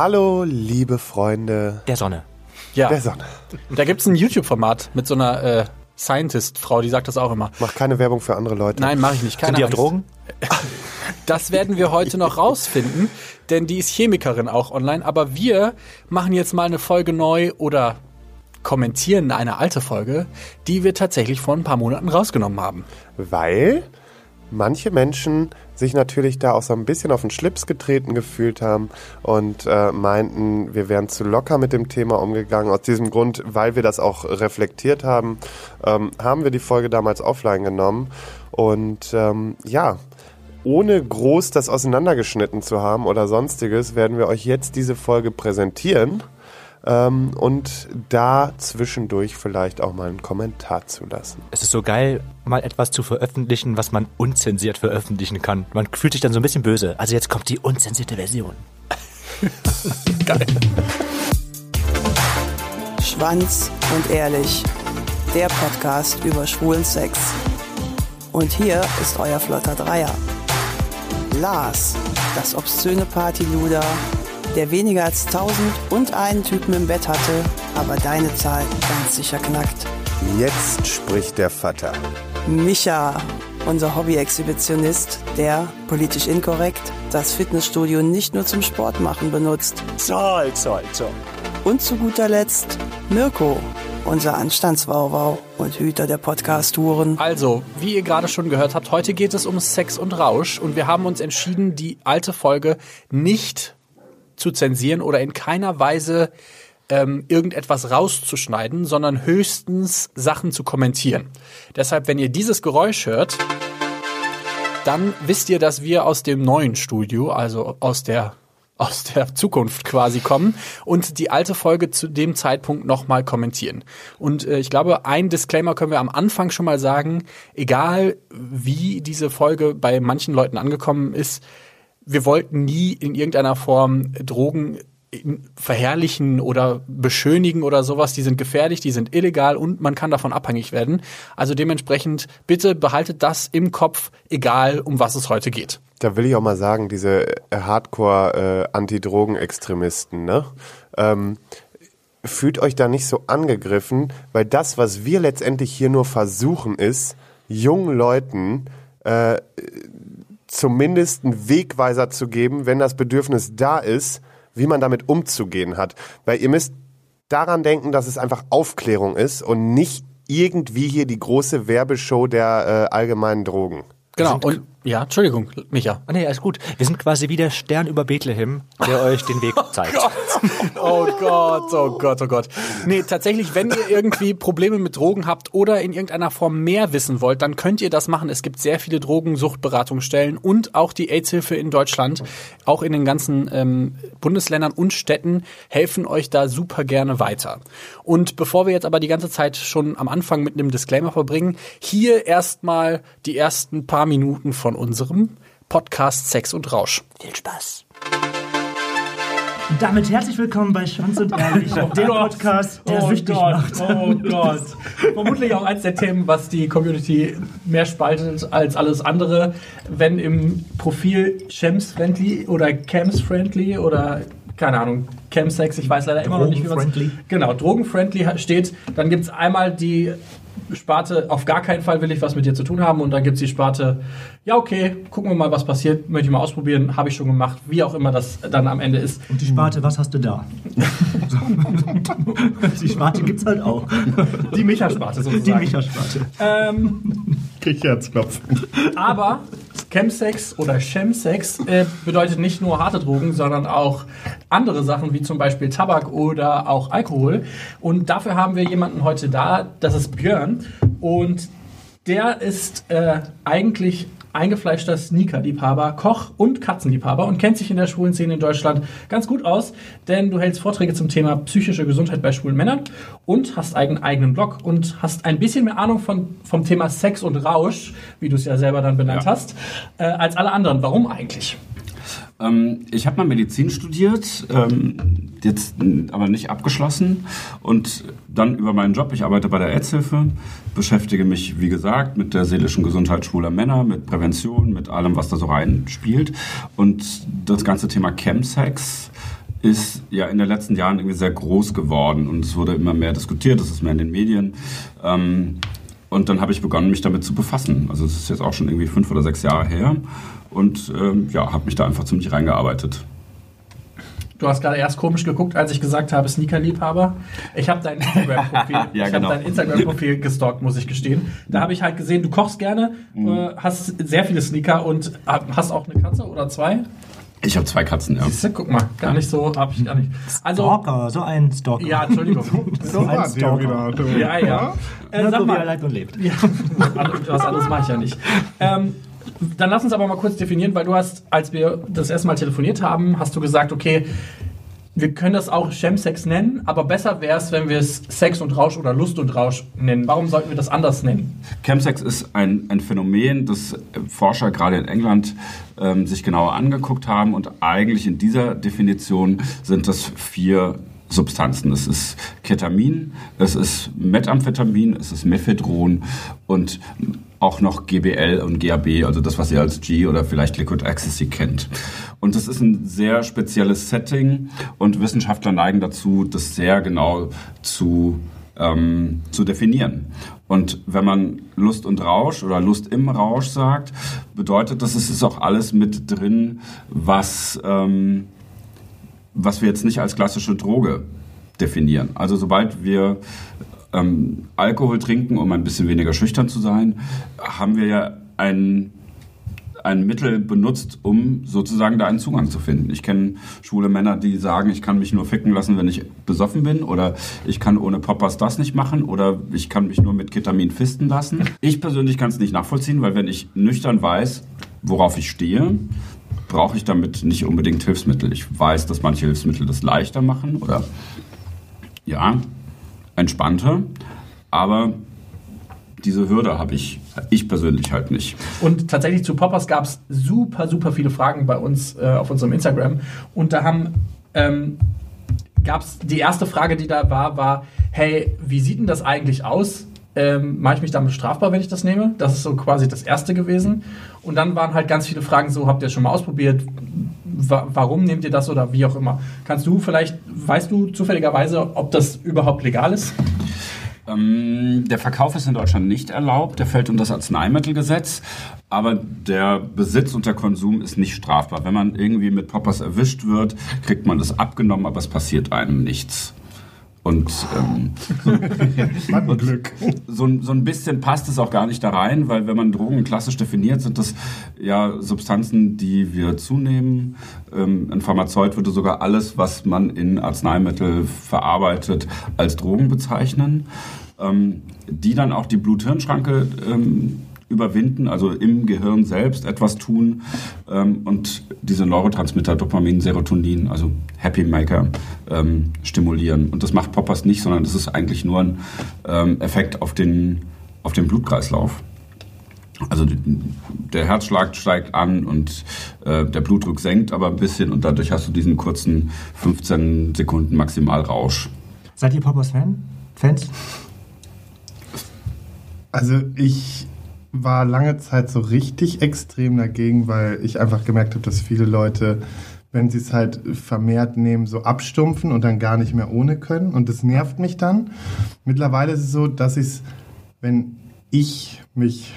Hallo, liebe Freunde Der Sonne. Ja, der Sonne. da gibt's ein YouTube-Format mit so einer äh, Scientist-Frau, die sagt das auch immer. Mach keine Werbung für andere Leute. Nein, mache ich nicht. Keine Sind die auf. Drogen? Das werden wir heute noch rausfinden, denn die ist Chemikerin auch online. Aber wir machen jetzt mal eine Folge neu oder kommentieren eine alte Folge, die wir tatsächlich vor ein paar Monaten rausgenommen haben. Weil manche Menschen sich natürlich da auch so ein bisschen auf den Schlips getreten gefühlt haben und äh, meinten, wir wären zu locker mit dem Thema umgegangen. Aus diesem Grund, weil wir das auch reflektiert haben, ähm, haben wir die Folge damals offline genommen. Und ähm, ja, ohne groß das auseinandergeschnitten zu haben oder sonstiges, werden wir euch jetzt diese Folge präsentieren ähm, und da zwischendurch vielleicht auch mal einen Kommentar zulassen. Es ist so geil, mal etwas zu veröffentlichen, was man unzensiert veröffentlichen kann. Man fühlt sich dann so ein bisschen böse. Also jetzt kommt die unzensierte Version. Geil. Schwanz und ehrlich. Der Podcast über schwulen Sex. Und hier ist euer flotter Dreier. Lars, das obszöne Partyluder, der weniger als tausend und einen Typen im Bett hatte, aber deine Zahl ganz sicher knackt. Jetzt spricht der Vater. Micha, unser Hobby-Exhibitionist, der, politisch inkorrekt, das Fitnessstudio nicht nur zum Sport machen benutzt. Zoll, zoll, zoll. Und zu guter Letzt Mirko, unser Anstandswauwau und Hüter der Podcast-Touren. Also, wie ihr gerade schon gehört habt, heute geht es um Sex und Rausch und wir haben uns entschieden, die alte Folge nicht zu zensieren oder in keiner Weise ähm, irgendetwas rauszuschneiden, sondern höchstens Sachen zu kommentieren. Deshalb, wenn ihr dieses Geräusch hört, dann wisst ihr, dass wir aus dem neuen Studio, also aus der aus der Zukunft quasi kommen und die alte Folge zu dem Zeitpunkt nochmal kommentieren. Und äh, ich glaube, ein Disclaimer können wir am Anfang schon mal sagen, egal wie diese Folge bei manchen Leuten angekommen ist, wir wollten nie in irgendeiner Form Drogen in- verherrlichen oder beschönigen oder sowas. Die sind gefährlich, die sind illegal und man kann davon abhängig werden. Also dementsprechend bitte behaltet das im Kopf, egal um was es heute geht. Da will ich auch mal sagen, diese äh, Hardcore-Anti-Drogen-Extremisten, ne? Ähm, fühlt euch da nicht so angegriffen, weil das, was wir letztendlich hier nur versuchen, ist, jungen Leuten äh, zumindest einen Wegweiser zu geben, wenn das Bedürfnis da ist, wie man damit umzugehen hat. Weil ihr müsst daran denken, dass es einfach Aufklärung ist und nicht irgendwie hier die große Werbeshow der äh, allgemeinen Drogen. Genau. Und ja, Entschuldigung, Micha. Ah, nee, alles gut. Wir sind quasi wie der Stern über Bethlehem, der euch den Weg zeigt. Oh Gott, oh Gott, oh Gott. Nee, tatsächlich, wenn ihr irgendwie Probleme mit Drogen habt oder in irgendeiner Form mehr wissen wollt, dann könnt ihr das machen. Es gibt sehr viele Drogensuchtberatungsstellen und auch die AIDS-Hilfe in Deutschland, auch in den ganzen ähm, Bundesländern und Städten, helfen euch da super gerne weiter. Und bevor wir jetzt aber die ganze Zeit schon am Anfang mit einem Disclaimer verbringen, hier erstmal die ersten paar Minuten von unserem Podcast Sex und Rausch. Viel Spaß. Damit herzlich willkommen bei Schwanz und Ehrlich, der Podcast, der süchtig macht. Oh Gott. Vermutlich auch eins der Themen, was die Community mehr spaltet als alles andere. Wenn im Profil Shems-friendly oder Cams-friendly oder keine Ahnung, Chemsex, ich weiß leider immer noch nicht, wie man. Genau, Drogenfriendly steht. Dann gibt's einmal die Sparte, auf gar keinen Fall will ich was mit dir zu tun haben. Und dann gibt's die Sparte, ja, okay, gucken wir mal, was passiert. Möchte ich mal ausprobieren, habe ich schon gemacht. Wie auch immer das dann am Ende ist. Und die Sparte, was hast du da? die Sparte gibt's halt auch. Die Micha-Sparte sozusagen. Die Micha-Sparte. Ähm, Krieg Herzklopfen. Aber Chemsex oder Chemsex äh, bedeutet nicht nur harte Drogen, sondern auch andere Sachen wie zum Beispiel Tabak oder auch Alkohol. Und dafür haben wir jemanden heute da, das ist Björn. Und der ist äh, eigentlich eingefleischter Sneaker-Liebhaber, Koch und Katzenliebhaber und kennt sich in der schwulen Szene in Deutschland ganz gut aus, denn du hältst Vorträge zum Thema psychische Gesundheit bei schwulen Männern und hast einen eigenen Blog und hast ein bisschen mehr Ahnung von, vom Thema Sex und Rausch, wie du es ja selber dann benannt hast, äh, als alle anderen. Warum eigentlich? Ähm, ich habe mal Medizin studiert, ähm, jetzt aber nicht abgeschlossen und dann über meinen Job, ich arbeite bei der Aidshilfe, beschäftige mich, wie gesagt, mit der seelischen Gesundheit schwuler Männer, mit Prävention, mit allem, was da so reinspielt und das ganze Thema Chemsex ist ja in den letzten Jahren irgendwie sehr groß geworden und es wurde immer mehr diskutiert, es ist mehr in den Medien. Ähm, und dann habe ich begonnen, mich damit zu befassen. Also es ist jetzt auch schon irgendwie fünf oder sechs Jahre her und ähm, ja, habe mich da einfach ziemlich reingearbeitet. Du hast gerade erst komisch geguckt, als ich gesagt habe, Sneaker-Liebhaber. Ich habe dein Instagram-Profil Ja, ich genau. hab dein Instagram-Profil gestalkt, muss ich gestehen. Da habe ich halt gesehen, du kochst gerne, Mhm. äh, hast sehr viele Sneaker und äh, hast auch eine Katze oder zwei. Ich habe zwei Katzen, ja. Siehste, guck mal, gar nicht so, habe ich gar nicht. Also, Stalker, so ein Stalker. ja, Entschuldigung. So ein Stalker. Ja, ja. Äh, Nur sag so wie er mal, lebt und lebt. Ja, was anderes mache ich ja nicht. Ähm, dann lass uns aber mal kurz definieren, weil du hast, als wir das erste Mal telefoniert haben, hast du gesagt, okay, wir können das auch Chemsex nennen, aber besser wäre es, wenn wir es Sex und Rausch oder Lust und Rausch nennen. Warum sollten wir das anders nennen? Chemsex ist ein, ein Phänomen, das Forscher gerade in England ähm, sich genauer angeguckt haben und eigentlich in dieser Definition sind das vier Substanzen. Es ist Ketamin, es ist Methamphetamin, es ist Mephedron und auch noch GBL und GAB, also das, was ihr als G oder vielleicht Liquid Ecstasy kennt. Und das ist ein sehr spezielles Setting und Wissenschaftler neigen dazu, das sehr genau zu ähm, zu definieren. Und wenn man Lust und Rausch oder Lust im Rausch sagt, bedeutet das, es ist auch alles mit drin, was, ähm, was wir jetzt nicht als klassische Droge definieren. Also sobald wir ähm, Alkohol trinken, um ein bisschen weniger schüchtern zu sein, haben wir ja ein ein Mittel benutzt, um sozusagen da einen Zugang zu finden. Ich kenne schwule Männer, die sagen, ich kann mich nur ficken lassen, wenn ich besoffen bin oder ich kann ohne Poppers das nicht machen oder ich kann mich nur mit Ketamin fisten lassen. Ich persönlich kann es nicht nachvollziehen, weil wenn ich nüchtern weiß, worauf ich stehe, brauche ich damit nicht unbedingt Hilfsmittel. Ich weiß, dass manche Hilfsmittel das leichter machen oder ja, entspannter, aber diese Hürde habe ich, ich persönlich halt nicht. Und tatsächlich zu Poppers gab es super, super viele Fragen bei uns äh, auf unserem Instagram. Und da haben ähm, gab es die erste Frage, die da war, war: Hey, wie sieht denn das eigentlich aus? Ähm, Mache ich mich damit strafbar, wenn ich das nehme? Das ist so quasi das erste gewesen. Und dann waren halt ganz viele Fragen so: Habt ihr es schon mal ausprobiert? Wa warum nehmt ihr das oder wie auch immer? Kannst du vielleicht, weißt du zufälligerweise, ob das überhaupt legal ist? Ähm, der Verkauf ist in Deutschland nicht erlaubt, der fällt unter das Arzneimittelgesetz, aber der Besitz und der Konsum ist nicht strafbar. Wenn man irgendwie mit Poppers erwischt wird, kriegt man das abgenommen, aber es passiert einem nichts. Und ähm, Hat Glück. so, ein- so ein bisschen passt es auch gar nicht da rein, weil wenn man Drogen klassisch definiert, sind das ja Substanzen, die wir zunehmen. Ähm, ein Pharmazeut würde sogar alles, was man in Arzneimittel verarbeitet, als Drogen bezeichnen, ähm, die dann auch die Blut-Hirn-Schranke ähm, überwinden, also im Gehirn selbst etwas tun ähm, und diese Neurotransmitter Dopamin, Serotonin, also Happy Maker ähm, stimulieren. Und das macht Poppers nicht, sondern das ist eigentlich nur ein ähm, Effekt auf den, auf den Blutkreislauf. Also der Herzschlag steigt an und äh, der Blutdruck senkt aber ein bisschen und dadurch hast du diesen kurzen 15 Sekunden Maximalrausch. Seid ihr Poppers-Fan? Fans? Also ich war lange Zeit so richtig extrem dagegen, weil ich einfach gemerkt habe, dass viele Leute, wenn sie es halt vermehrt nehmen, so abstumpfen und dann gar nicht mehr ohne können. Und das nervt mich dann. Mittlerweile ist es so, dass ich es, wenn ich mich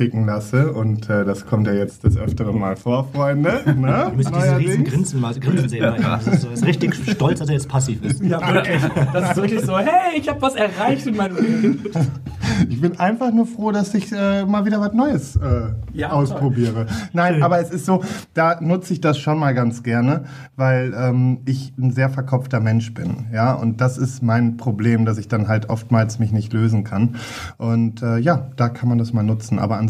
ficken lasse, und äh, das kommt ja jetzt des Öfteren mal vor, Freunde. Ne? Du müsst diese riesen. Grinsen, mal, Grinsen sehen. ihm. Das ist, so, ist richtig stolz, dass er jetzt passiv ist. Ja, wirklich. Das ist wirklich so: Hey, ich habe was erreicht in meinem Leben. Ich bin einfach nur froh, dass ich äh, mal wieder was Neues äh, Ja, ausprobiere. Nein, aber es ist so, da nutze ich das schon mal ganz gerne, weil ähm, ich ein sehr verkopfter Mensch bin. Ja, und das ist mein Problem, dass ich dann halt oftmals mich nicht lösen kann. Und äh, ja, da kann man das mal nutzen. Aber ansonsten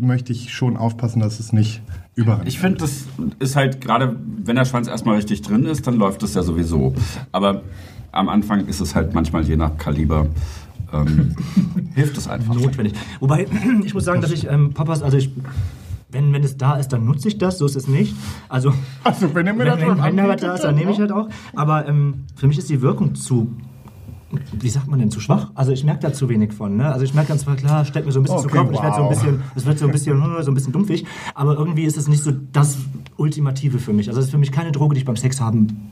möchte ich schon aufpassen, dass es nicht überall. Ich finde, das ist halt gerade, wenn der Schwanz erstmal richtig drin ist, dann läuft das ja sowieso. Aber am Anfang ist es halt manchmal je nach Kaliber. Ähm, hilft es einfach. Notwendig. Wobei, ich muss sagen, dass ich ähm, Poppers, also ich, wenn, wenn es da ist, dann nutze ich das, so ist es nicht. Also, also, wenn wenn, wenn, anbietet, da ist, dann nehme ich halt auch. Aber ähm, für mich ist die Wirkung zu, wie sagt man denn, zu schwach? Also ich merke da zu wenig von. Ne? Also ich merke ganz klar, steckt mir so ein bisschen zu Okay, Kopf und ich werde so ein wow. bisschen, es wird so ein bisschen, so ein bisschen dumpfig. Aber irgendwie ist es nicht so das Ultimative für mich. Also es ist für mich keine Droge, die ich beim Sex haben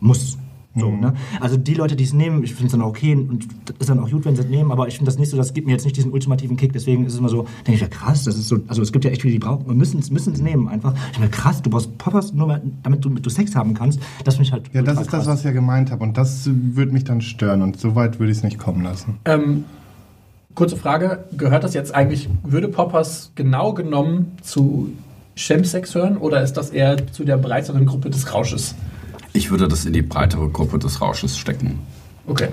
muss. So, Mhm. ne? Also die Leute, die es nehmen, ich finde es dann auch okay und das ist dann auch gut, wenn sie es nehmen, aber ich finde das nicht so, das gibt mir jetzt nicht diesen ultimativen Kick, deswegen ist es immer so, denke ich, ja krass, das ist so, also es gibt ja echt viele, die brauchen, und müssen es müssen es nehmen einfach. Ich meine, krass, du brauchst Poppers nur, mal- damit du, damit du Sex haben kannst, das finde ich halt Ja, das ist das, krass. was ich ja gemeint habe. Und das würde mich dann stören. Und so weit würde ich es nicht kommen lassen. Ähm, kurze Frage, gehört das jetzt eigentlich, würde Poppers genau genommen zu Chemsex hören oder ist das eher zu der breiteren Gruppe des Rausches? Ich würde das in die breitere Gruppe des Rausches stecken. Okay.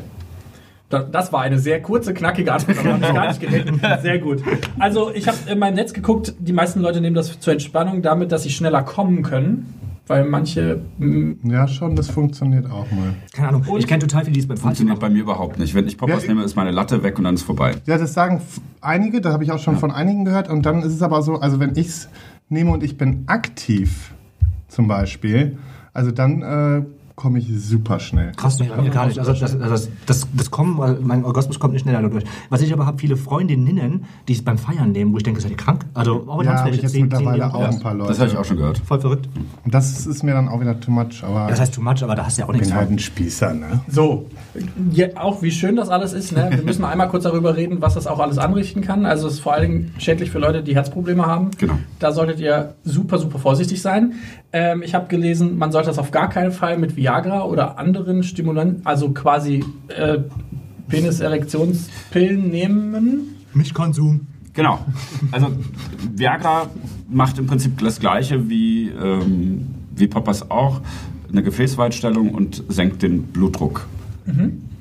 Da- Das war eine sehr kurze, knackige Antwort, aber habe ich gar nicht gedacht. Sehr gut. Also, ich habe in meinem Netz geguckt, die meisten Leute nehmen das zur Entspannung damit, dass sie schneller kommen können, weil manche mm, Ja, schon, das funktioniert auch mal. Keine Ahnung, ich kenne total viele, die es beim Funktioniert bei mir überhaupt nicht. Wenn ich Poppers Ja, nehme, ist meine Latte weg und dann ist vorbei. Ja, das sagen einige, da habe ich auch schon von einigen gehört. Und dann ist es aber so, also wenn ich es nehme und ich bin aktiv, zum Beispiel, also dann äh, komme ich super schnell. Krass, nee, bei mir gar nicht. Also das, also das, das, das Kommen, weil mein Orgasmus kommt nicht schneller dadurch. Was ich aber habe, viele Freundinnen, die es beim Feiern nehmen, wo ich denke, seid ihr krank? Also auch Ja, habe ich jetzt ziehen- ziehen die mittlerweile auch auch raus. ein paar Leute. Das habe ich auch schon gehört. Voll verrückt. Und das ist mir dann auch wieder too much, aber Ja, das heißt too much, aber da hast du ja auch ich nichts bin halt ein Spießer, ne? So, ja, auch wie schön das alles ist. Ne? Wir müssen einmal kurz darüber reden, was das auch alles anrichten kann. Also es ist vor allen Dingen schädlich für Leute, die Herzprobleme haben. Genau. Da solltet ihr super, super vorsichtig sein. Ähm, ich habe gelesen, man sollte das auf gar keinen Fall mit Viagra oder anderen Stimulanten, also quasi äh, Penis-Erektionspillen nehmen. Milchkonsum. Genau. Also Viagra macht im Prinzip das gleiche wie, ähm, wie Poppers auch. Eine Gefäßweitstellung und senkt den Blutdruck.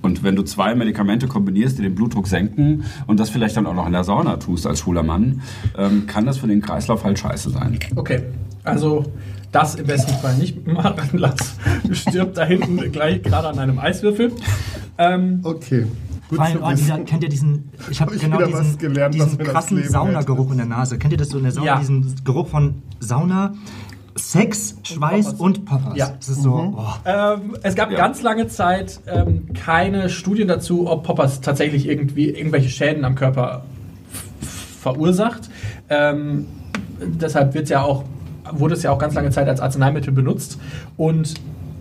Und wenn du zwei Medikamente kombinierst, die den Blutdruck senken und das vielleicht dann auch noch in der Sauna tust als schwuler Mann, ähm, kann das für den Kreislauf halt scheiße sein. Okay, also das im besten Fall nicht machen. Lass stirbt da hinten gleich gerade an einem Eiswürfel. Ähm, Okay. Gut Vor allem, zu oh, dieser, kennt ihr diesen, ich habe Hab ich genau was diesen, gelernt, was diesen krassen Saunageruch in der Nase. Kennt ihr das so in der Sauna, Ja. diesen Geruch von Sauna, Sex, Schweiß und Poppers? Ja. Das ist so, oh. Ähm, es gab Ja. ganz lange Zeit ähm, keine Studien dazu, ob Poppers tatsächlich irgendwie irgendwelche Schäden am Körper verursacht. Ähm, deshalb wird's ja auch, wurde es ja auch ganz lange Zeit als Arzneimittel benutzt. Und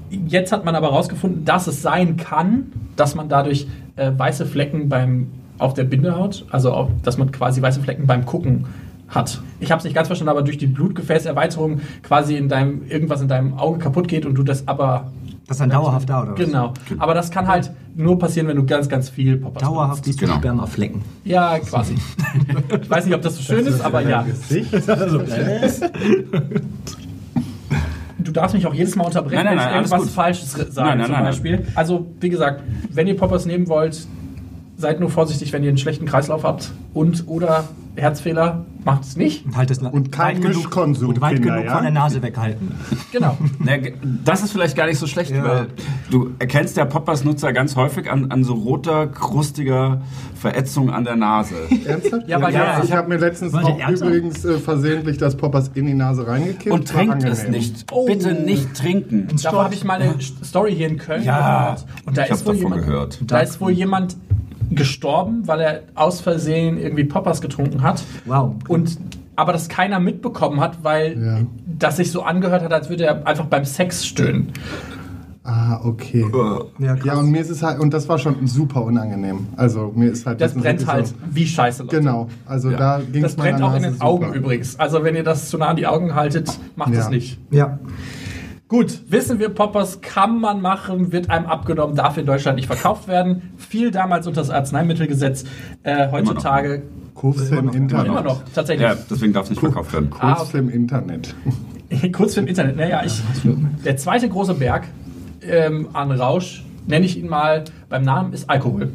jetzt hat man aber herausgefunden, dass es sein kann, dass man dadurch äh, weiße Flecken beim, auf der Bindehaut, also auf, dass man quasi weiße Flecken beim Gucken hat. Ich habe es nicht ganz verstanden, aber durch die Blutgefäßerweiterung quasi in deinem irgendwas in deinem Auge kaputt geht und du das aber Das ist dann dauerhaft da, oder was? Genau. Aber das kann halt nur passieren, wenn du ganz, ganz viel Poppers Dauerhaft siehst du Genau. Spermaflecken. Ja, quasi. ich weiß nicht, ob das so schön ist, aber ja. Du darfst mich auch jedes Mal unterbrechen, Nein, nein, wenn ich nein, irgendwas. Falsches sage Nein, nein, zum nein, Beispiel. Also, wie gesagt, wenn ihr Poppers nehmen wollt, seid nur vorsichtig, wenn ihr einen schlechten Kreislauf habt und oder Herzfehler, macht es nicht. Und, halt das Und kein weit genug- Mischkonsum, Und weit Kinder, genug ja? von der Nase weghalten. Genau. Na, ge- Das ist vielleicht gar nicht so schlecht, Ja. weil du erkennst ja Poppers-Nutzer ganz häufig an, an so roter, krustiger Verätzung an der Nase. Ernsthaft? Ja, weil ja, ja- ich habe mir letztens auch übrigens äh, versehentlich das Poppers in die Nase reingekippt. Und trinkt es nicht. Oh. Bitte nicht trinken. Davor habe ich mal eine Story hier in Köln Ja, gehört. Und da ich ist habe wohl davon jemand, gehört. Da ist wohl jemand gestorben, weil er aus Versehen irgendwie Poppers getrunken hat. Wow. Und aber das keiner mitbekommen hat, weil Ja. das sich so angehört hat, als würde er einfach beim Sex stöhnen. Ah, okay. Ja, Ja, und mir ist es halt, und das war schon super unangenehm. Also mir ist halt Das ist brennt halt So, wie Scheiße. Leute. genau, also da ging Das es meiner brennt auch in den Augen super. übrigens. Also wenn ihr das zu nah an die Augen haltet, macht Ja. es nicht. Ja. Gut, wissen wir, Poppers kann man machen, wird einem abgenommen, darf in Deutschland nicht verkauft werden. Fiel damals unter das Arzneimittelgesetz. Äh, heutzutage Kurz im Internet. immer noch, tatsächlich. Ja, deswegen darf es nicht verkauft werden. Ah, Kurz im Internet. Kurz für im Internet. Naja, ich, der zweite große Berg ähm, an Rausch, nenne ich ihn mal beim Namen, ist Alkohol.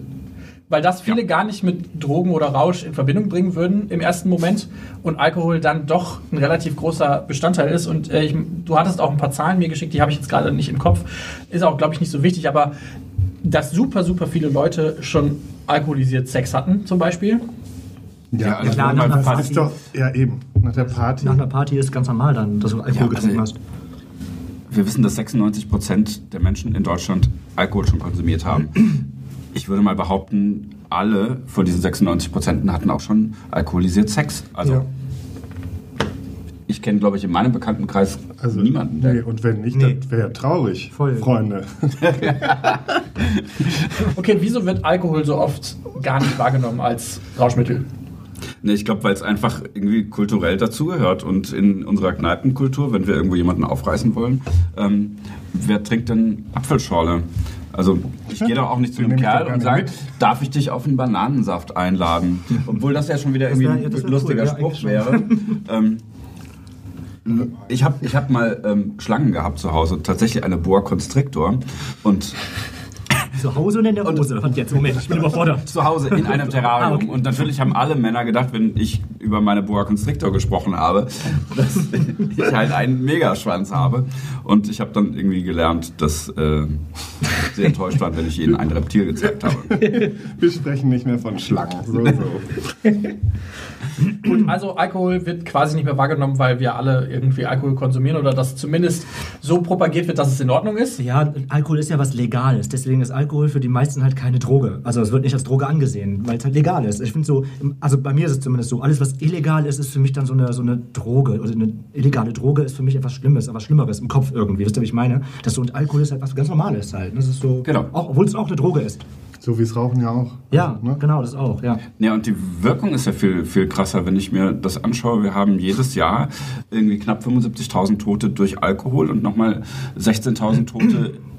Weil das viele gar nicht mit Drogen oder Rausch in Verbindung bringen würden im ersten Moment und Alkohol dann doch ein relativ großer Bestandteil ist. Und äh, ich, du hattest auch ein paar Zahlen mir geschickt, die habe ich jetzt gerade nicht im Kopf. Ist auch, glaube ich, nicht so wichtig, aber dass super, super viele Leute schon alkoholisiert Sex hatten, zum Beispiel. Ja, also klar, mal nach einer das fast- ist doch, ja eben, nach der Party. Nach einer Party ist ganz normal dann, dass du Alkohol Ja, getrunken also- hast. Wir wissen, dass 96 Prozent der Menschen in Deutschland Alkohol schon konsumiert haben. Ich würde mal behaupten, alle von diesen 96 Prozenten hatten auch schon alkoholisiert Sex. Also Ja. ich kenne, glaube ich, in meinem Bekanntenkreis Also, niemanden. Nee, und wenn nicht, Nee. das wäre traurig, Voll. Freunde. Okay, wieso wird Alkohol so oft gar nicht wahrgenommen als Rauschmittel? Nee, ich glaube, weil es einfach irgendwie kulturell dazugehört und in unserer Kneipenkultur, wenn wir irgendwo jemanden aufreißen wollen, ähm, wer trinkt denn Apfelschorle? Also ich gehe da auch nicht zu einem doch Kerl und sage, darf ich dich auf einen Bananensaft einladen? Obwohl das ja schon wieder irgendwie wär- ein lustiger cool, Spruch wäre. ähm, ich habe ich hab mal ähm, Schlangen gehabt zu Hause, tatsächlich eine Boa Constrictor und Zu Hause oder in der Hose? Und jetzt, Moment, ich bin überfordert. zu Hause in einem Terrarium. Ah, okay. Und natürlich haben alle Männer gedacht, wenn ich über meine Boa Constrictor gesprochen habe, dass ich halt einen Megaschwanz habe. Und ich habe dann irgendwie gelernt, dass äh, sie enttäuscht waren, wenn ich ihnen ein Reptil gezeigt habe. Wir sprechen nicht mehr von Schlangen. So, so. Gut, also Alkohol wird quasi nicht mehr wahrgenommen, weil wir alle irgendwie Alkohol konsumieren oder dass zumindest so propagiert wird, dass es in Ordnung ist. Ja, Alkohol ist ja was Legales. Deswegen ist Alkohol für die meisten halt keine Droge. Also es wird nicht als Droge angesehen, weil es halt legal ist. Ich finde so, also bei mir ist es zumindest so, alles was illegal ist, ist für mich dann so eine, so eine Droge. Oder eine illegale Droge ist für mich etwas Schlimmes, etwas Schlimmeres im Kopf irgendwie. Wisst ihr, wie ich meine? Das so, und Alkohol ist halt was ganz Normales halt. Das ist so, Genau. auch, obwohl es auch eine Droge ist. so wie es Rauchen ja auch. Ja, Also, ne? genau, das auch, ja. Ja, und die Wirkung ist ja viel, viel krasser, wenn ich mir das anschaue. Wir haben jedes Jahr irgendwie knapp 75.000 Tote durch Alkohol und nochmal 16.000 Tote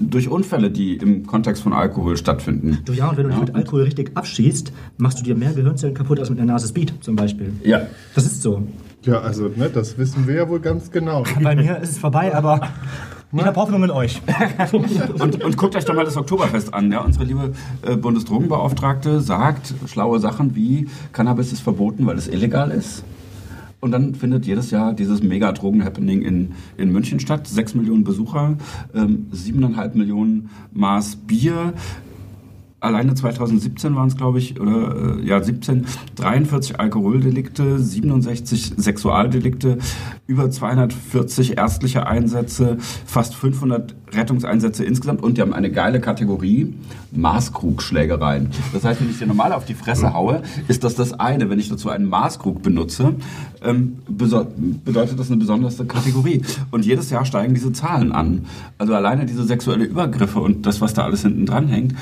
durch Unfälle, die im Kontext von Alkohol stattfinden. Du, ja, und wenn du dich Ja. mit Alkohol richtig abschießt, machst du dir mehr Gehirnzellen kaputt als mit einer Nase Speed zum Beispiel. Ja. Das ist so. Ja, also, ne, das wissen wir ja wohl ganz genau. Bei mir ist es vorbei, aber ich habe Hoffnung in euch. Und, und guckt euch doch mal das Oktoberfest an. Ja? Unsere liebe äh, Bundesdrogenbeauftragte sagt schlaue Sachen wie Cannabis ist verboten, weil es illegal ist. Und dann findet jedes Jahr dieses Mega-Drogen-Happening in, in München statt. Sechs Millionen Besucher, ähm, siebeneinhalb Millionen Maß Bier. Alleine 2017 waren es, glaube ich, oder äh, ja, 17, 43 Alkoholdelikte, 67 Sexualdelikte, über 240 ärztliche Einsätze, fast 500 Rettungseinsätze insgesamt und die haben eine geile Kategorie, Maßkrugschlägereien. Das heißt, wenn ich dir normal auf die Fresse haue, ist das das eine. Wenn ich dazu einen Maßkrug benutze, ähm, bedeutet das eine besondere Kategorie. Und jedes Jahr steigen diese Zahlen an. Also alleine diese sexuelle Übergriffe und das, was da alles hinten dran hängt,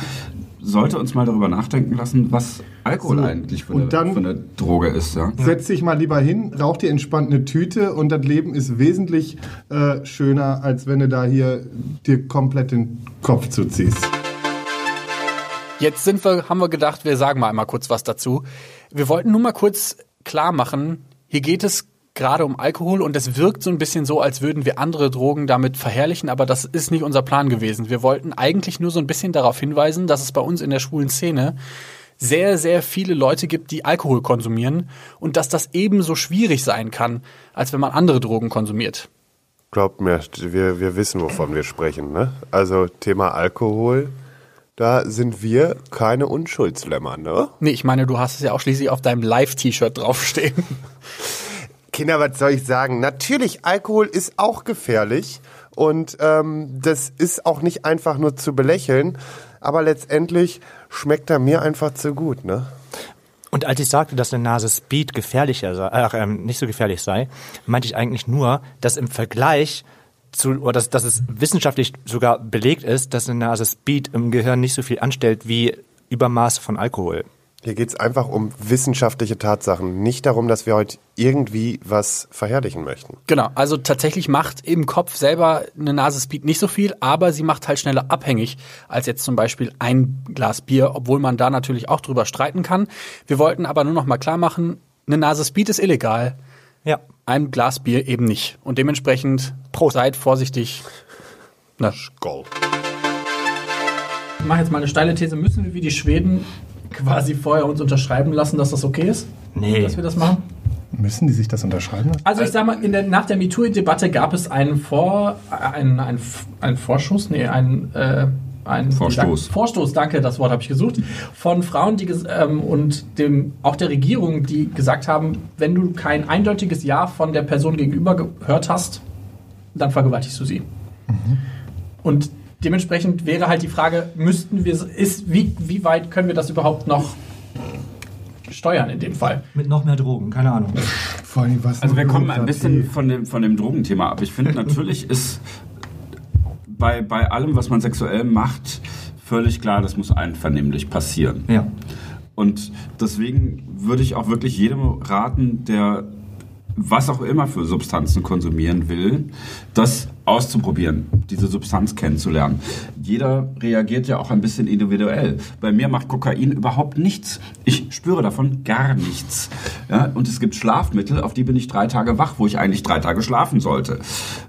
sollte uns mal darüber nachdenken lassen, was Alkohol So, eigentlich für, und eine, dann- für eine Droge ist. Ja? Setz dich mal lieber hin, rauch dir entspannt eine Tüte und das Leben ist wesentlich äh, schöner, als wenn du da hier dir komplett den Kopf zuziehst. Jetzt sind wir, haben wir gedacht, wir sagen mal einmal kurz was dazu. Wir wollten nur mal kurz klar machen, hier geht es gerade um Alkohol und es wirkt so ein bisschen so, als würden wir andere Drogen damit verherrlichen, aber das ist nicht unser Plan gewesen. Wir wollten eigentlich nur so ein bisschen darauf hinweisen, dass es bei uns in der schwulen Szene sehr, sehr viele Leute gibt, die Alkohol konsumieren und dass das ebenso schwierig sein kann, als wenn man andere Drogen konsumiert. Glaubt mir, wir, wir wissen, wovon wir sprechen. Ne? Also Thema Alkohol, da sind wir keine Unschuldslämmer. Ne? Nee, ich meine, du hast es ja auch schließlich auf deinem Live-T-Shirt draufstehen. Kinder, was soll ich sagen? Natürlich, Alkohol ist auch gefährlich und ähm, das ist auch nicht einfach nur zu belächeln, aber letztendlich schmeckt er mir einfach zu gut, ne? Und als ich sagte, dass eine Nase Speed gefährlicher sei, ach, ähm, nicht so gefährlich sei, meinte ich eigentlich nur, dass im Vergleich zu, oder dass, dass es wissenschaftlich sogar belegt ist, dass eine Nase Speed im Gehirn nicht so viel anstellt wie Übermaße von Alkohol. Hier geht's einfach um wissenschaftliche Tatsachen, nicht darum, dass wir heute irgendwie was verherrlichen möchten. Genau, also tatsächlich macht im Kopf selber eine Nase Speed nicht so viel, aber sie macht halt schneller abhängig als jetzt zum Beispiel ein Glas Bier, obwohl man da natürlich auch drüber streiten kann. Wir wollten aber nur noch mal klar machen, eine Nase Speed ist illegal, Ja. ein Glas Bier eben nicht. Und dementsprechend seid vorsichtig. Na, ich mache jetzt mal eine steile These. Müssen wir wie die Schweden quasi vorher uns unterschreiben lassen, dass das okay ist? Nee. Dass wir das machen? Müssen die sich das unterschreiben? lassen? Also ich sag mal, in der, nach der MeToo-Debatte gab es einen, Vor, einen, einen, einen Vorschuss, nee, einen, äh, einen Vorstoß. Dank, Vorstoß, danke, das Wort habe ich gesucht, von Frauen die ges- ähm, und dem, auch der Regierung, die gesagt haben, wenn du kein eindeutiges Ja von der Person gegenüber gehört hast, dann vergewaltigst du sie. Und dementsprechend wäre halt die Frage, müssten wir, ist, wie, wie weit können wir das überhaupt noch steuern in dem Fall. Mit noch mehr Drogen, keine Ahnung. Vor allem, was Also wir kommen ein bisschen von dem, von dem Drogenthema ab. Ich finde, natürlich ist bei, bei allem, was man sexuell macht, völlig klar, das muss einvernehmlich passieren. Ja. Und deswegen würde ich auch wirklich jedem raten, der was auch immer für Substanzen konsumieren will, das auszuprobieren, diese Substanz kennenzulernen. Jeder reagiert ja auch ein bisschen individuell. Bei mir macht Kokain überhaupt nichts. Ich spüre davon gar nichts. Ja, und es gibt Schlafmittel, auf die bin ich drei Tage wach, wo ich eigentlich drei Tage schlafen sollte.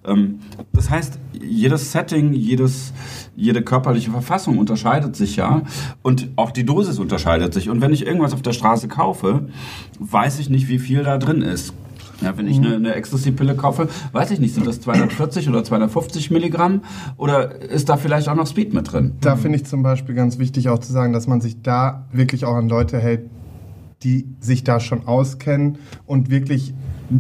Ähm, das heißt, jedes Setting, jedes, jede körperliche Verfassung unterscheidet sich ja und auch die Dosis unterscheidet sich. Und wenn ich irgendwas auf der Straße kaufe, weiß ich nicht, wie viel da drin ist. Ja, wenn ich eine, eine Ecstasy-Pille kaufe, weiß ich nicht, sind das 240 oder 250 Milligramm oder ist da vielleicht auch noch Speed mit drin? Da finde ich zum Beispiel ganz wichtig auch zu sagen, dass man sich da wirklich auch an Leute hält, die sich da schon auskennen und wirklich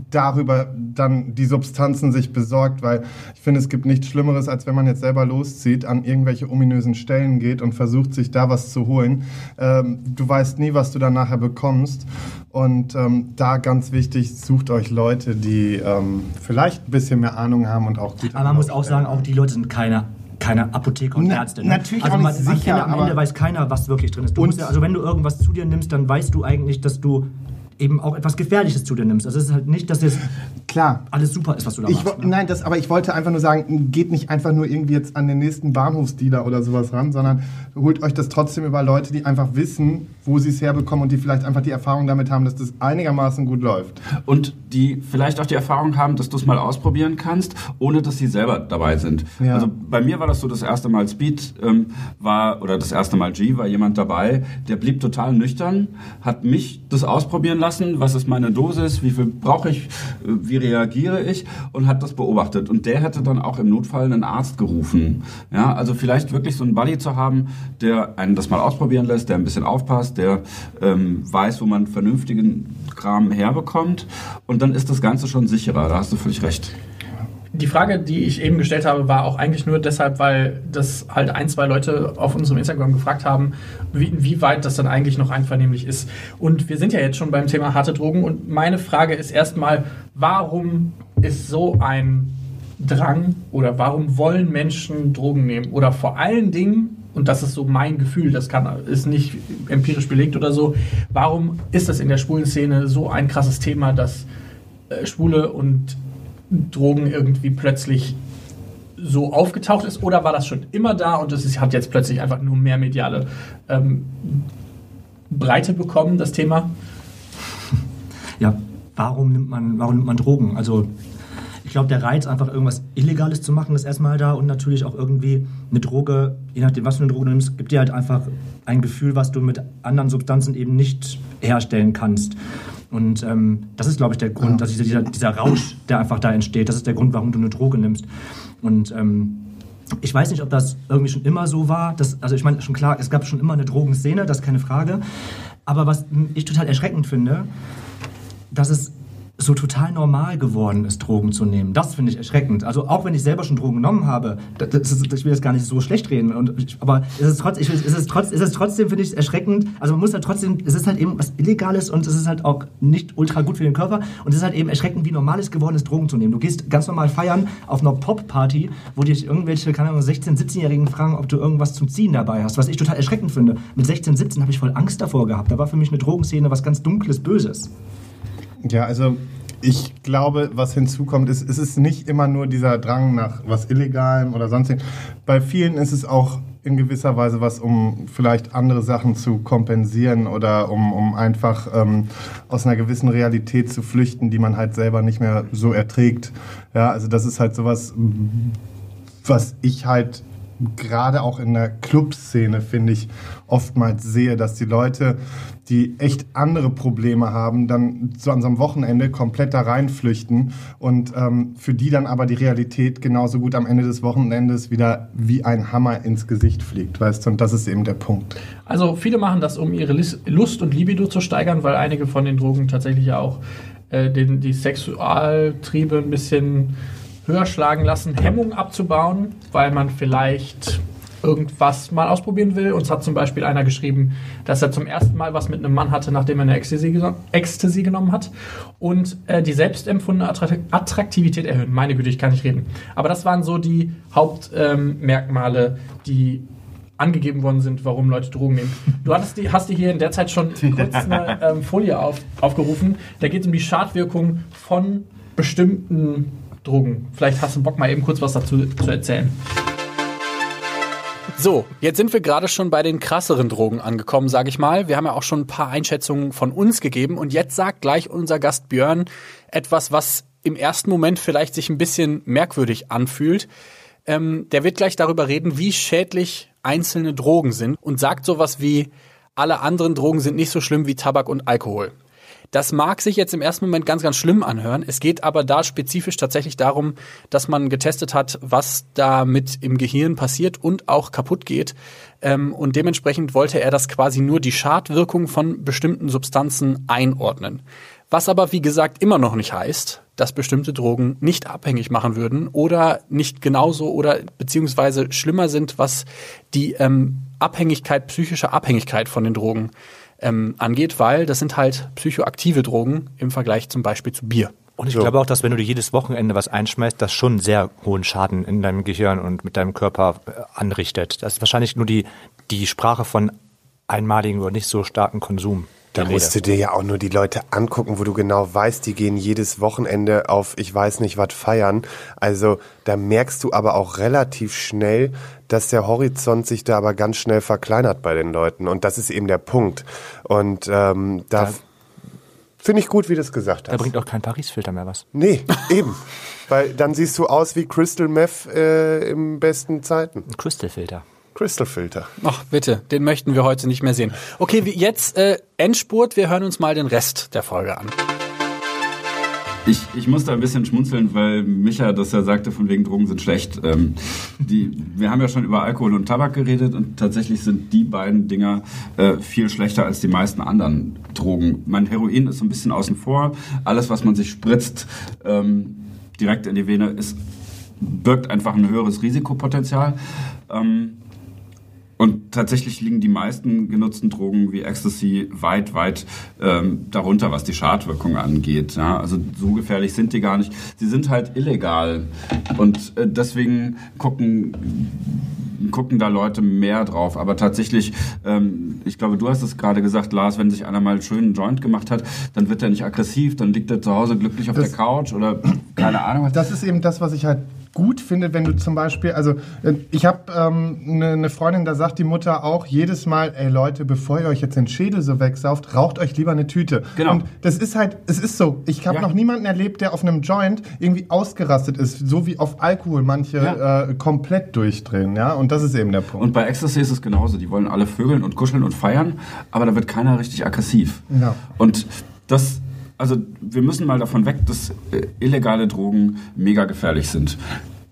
darüber dann die Substanzen sich besorgt, weil ich finde, es gibt nichts Schlimmeres, als wenn man jetzt selber loszieht, an irgendwelche ominösen Stellen geht und versucht, sich da was zu holen. Ähm, du weißt nie, was du dann nachher bekommst. Und ähm, da ganz wichtig, sucht euch Leute, die ähm, vielleicht ein bisschen mehr Ahnung haben und auch gut Aber man muss auch sagen, auch die Leute sind keine keine Apotheker und Na- Ärzte. Ne? natürlich also man, sicher, am Ende weiß keiner, was wirklich drin ist. Ja, also wenn du irgendwas zu dir nimmst, dann weißt du eigentlich, dass du eben auch etwas Gefährliches zu dir nimmst. Also es ist halt nicht, dass jetzt Klar, alles super ist, was du da Ich, machst. Ne? nein, das, aber ich wollte einfach nur sagen, geht nicht einfach nur irgendwie jetzt an den nächsten Bahnhofsdealer oder sowas ran, sondern holt euch das trotzdem über Leute, die einfach wissen, wo sie es herbekommen und die vielleicht einfach die Erfahrung damit haben, dass das einigermaßen gut läuft. Und die vielleicht auch die Erfahrung haben, dass du es mal ausprobieren kannst, ohne dass sie selber dabei sind. Ja. Also bei mir war das so, das erste Mal Speed ähm, war, oder das erste Mal G war jemand dabei, der blieb total nüchtern, hat mich das ausprobieren lassen, was ist meine Dosis, wie viel brauche ich, wie reagiere ich und hat das beobachtet. Und der hätte dann auch im Notfall einen Arzt gerufen. Ja, also vielleicht wirklich so einen Buddy zu haben, der einen das mal ausprobieren lässt, der ein bisschen aufpasst, der ähm, weiß, wo man vernünftigen Kram herbekommt. Und dann ist das Ganze schon sicherer. Da hast du völlig recht. Die Frage, die ich eben gestellt habe, war auch eigentlich nur deshalb, weil das halt ein, zwei Leute auf unserem Instagram gefragt haben, wie, inwieweit das dann eigentlich noch einvernehmlich ist. Und wir sind ja jetzt schon beim Thema harte Drogen und meine Frage ist erstmal, warum ist so ein Drang oder warum wollen Menschen Drogen nehmen? Oder vor allen Dingen, und das ist so mein Gefühl, das kann, ist nicht empirisch belegt oder so, warum ist das in der schwulen Szene so ein krasses Thema, dass äh, Schwule und Drogen irgendwie plötzlich so aufgetaucht ist oder war das schon immer da und es hat jetzt plötzlich einfach nur mehr mediale ähm, Breite bekommen, das Thema? Ja, warum nimmt man, warum nimmt man Drogen? Also ich glaube, der Reiz, einfach irgendwas Illegales zu machen, ist erstmal da und natürlich auch irgendwie eine Droge, je nachdem, was für eine Droge du nimmst, gibt dir halt einfach ein Gefühl, was du mit anderen Substanzen eben nicht herstellen kannst. Und ähm, das ist, glaube ich, der Grund, dass dieser, dieser Rausch, der einfach da entsteht, das ist der Grund, warum du eine Droge nimmst. Und ähm, ich weiß nicht, ob das irgendwie schon immer so war. Das, also ich meine, schon klar, es gab schon immer eine Drogenszene, das ist keine Frage. Aber was ich total erschreckend finde, dass es so total normal geworden ist, Drogen zu nehmen. Das finde ich erschreckend. Also auch wenn ich selber schon Drogen genommen habe, das, ist, ich will jetzt gar nicht so schlecht reden. Und ich, aber es ist, trotz, ich, es ist, trotz, es ist trotzdem, finde ich, erschreckend. Also man muss halt trotzdem, es ist halt eben was Illegales und es ist halt auch nicht ultra gut für den Körper. Und es ist halt eben erschreckend, wie normal es geworden ist, Drogen zu nehmen. Du gehst ganz normal feiern auf einer Pop-Party, wo dich irgendwelche, keine Ahnung, 16-, 17-Jährigen fragen, ob du irgendwas zum Ziehen dabei hast. Was ich total erschreckend finde. Mit 16, 17 habe ich voll Angst davor gehabt. Da war für mich eine Drogenszene was ganz Dunkles, Böses. Ja, also ich glaube, was hinzukommt, ist, es ist nicht immer nur dieser Drang nach was Illegalem oder sonst. Bei vielen ist es auch in gewisser Weise was, um vielleicht andere Sachen zu kompensieren oder um, um einfach ähm, aus einer gewissen Realität zu flüchten, die man halt selber nicht mehr so erträgt. Ja, also das ist halt sowas, was ich halt gerade auch in der Clubszene, finde ich, oftmals sehe, dass die Leute, die echt andere Probleme haben, dann so einem Wochenende komplett da reinflüchten und ähm, für die dann aber die Realität genauso gut am Ende des Wochenendes wieder wie ein Hammer ins Gesicht fliegt, weißt du? Und das ist eben der Punkt. Also viele machen das, um ihre Lust und Libido zu steigern, weil einige von den Drogen tatsächlich ja auch äh, den, die Sexualtriebe ein bisschen höher schlagen lassen, Hemmungen abzubauen, weil man vielleicht irgendwas mal ausprobieren will. Uns hat zum Beispiel einer geschrieben, dass er zum ersten Mal was mit einem Mann hatte, nachdem er eine Ecstasy, Ecstasy genommen hat und äh, die selbstempfundene Attra- Attraktivität erhöhen. Meine Güte, ich kann nicht reden. Aber das waren so die Hauptmerkmale, ähm, die angegeben worden sind, warum Leute Drogen nehmen. Du hattest die, hast dir hier in der Zeit schon kurz eine ähm, Folie auf, aufgerufen. Da geht es um die Schadwirkung von bestimmten Drogen. Vielleicht hast du Bock, mal eben kurz was dazu zu erzählen. So, jetzt sind wir gerade schon bei den krasseren Drogen angekommen, sage ich mal. Wir haben ja auch schon ein paar Einschätzungen von uns gegeben und jetzt sagt gleich unser Gast Björn etwas, was im ersten Moment vielleicht sich ein bisschen merkwürdig anfühlt. Ähm, der wird gleich darüber reden, wie schädlich einzelne Drogen sind und sagt sowas wie, alle anderen Drogen sind nicht so schlimm wie Tabak und Alkohol. Das mag sich jetzt im ersten Moment ganz, ganz schlimm anhören. Es geht aber da spezifisch tatsächlich darum, dass man getestet hat, was damit im Gehirn passiert und auch kaputt geht. Ähm, und dementsprechend wollte er das quasi nur die Schadwirkung von bestimmten Substanzen einordnen. Was aber, wie gesagt, immer noch nicht heißt, dass bestimmte Drogen nicht abhängig machen würden oder nicht genauso oder beziehungsweise schlimmer sind, was die ähm, Abhängigkeit, psychische Abhängigkeit von den Drogen ähm, angeht, weil das sind halt psychoaktive Drogen im Vergleich zum Beispiel zu Bier. Und ich glaube auch, dass wenn du dir jedes Wochenende was einschmeißt, das schon sehr hohen Schaden in deinem Gehirn und mit deinem Körper äh, anrichtet. Das ist wahrscheinlich nur die, die Sprache von einmaligen oder nicht so starken Konsum. Da musst du dir ja auch nur die Leute angucken, wo du genau weißt, die gehen jedes Wochenende auf ich weiß nicht was feiern. Also da merkst du aber auch relativ schnell, dass der Horizont sich da aber ganz schnell verkleinert bei den Leuten. Und das ist eben der Punkt. Und ähm, da Da- finde ich gut, wie du es gesagt Da hast. bringt auch kein Paris-Filter mehr was. Nee, eben. Weil dann siehst du aus wie Crystal Meth äh, im besten Zeiten. Ein Crystal-Filter. Crystal Filter. Ach, bitte, den möchten wir heute nicht mehr sehen. Okay, jetzt äh, Endspurt, wir hören uns mal den Rest der Folge an. Ich, ich musste ein bisschen schmunzeln, weil Micha das ja sagte, von wegen Drogen sind schlecht. Ähm, die, wir haben ja schon über Alkohol und Tabak geredet und tatsächlich sind die beiden Dinger äh, viel schlechter als die meisten anderen Drogen. Mein Heroin ist so ein bisschen außen vor. Alles, was man sich spritzt, ähm, direkt in die Vene, ist, birgt einfach ein höheres Risikopotenzial. Ähm, und tatsächlich liegen die meisten genutzten Drogen wie Ecstasy weit, weit ähm, darunter, was die Schadwirkung angeht. Ja? Also so gefährlich sind die gar nicht. Sie sind halt illegal. Und äh, deswegen gucken gucken da Leute mehr drauf. Aber tatsächlich, ähm, ich glaube, du hast es gerade gesagt, Lars, wenn sich einer mal einen schönen Joint gemacht hat, dann wird er nicht aggressiv, dann liegt er zu Hause glücklich auf Das- der Couch oder keine Ahnung was. Das ist eben das, was ich halt gut finde, wenn du zum Beispiel, also äh, ich habe ähm, eine ne Freundin, da sagt die Mutter auch jedes Mal, ey Leute, bevor ihr euch jetzt den Schädel so wegsauft, raucht euch lieber eine Tüte. Genau. Und das ist halt, es ist so. Ich habe Ja. noch niemanden erlebt, der auf einem Joint irgendwie ausgerastet ist, so wie auf Alkohol manche Ja. äh, komplett durchdrehen, ja. Und das ist eben der Punkt. Und bei Ecstasy ist es genauso. Die wollen alle vögeln und kuscheln und feiern, aber da wird keiner richtig aggressiv. Ja. Und das, also wir müssen mal davon weg, dass äh, illegale Drogen mega gefährlich sind.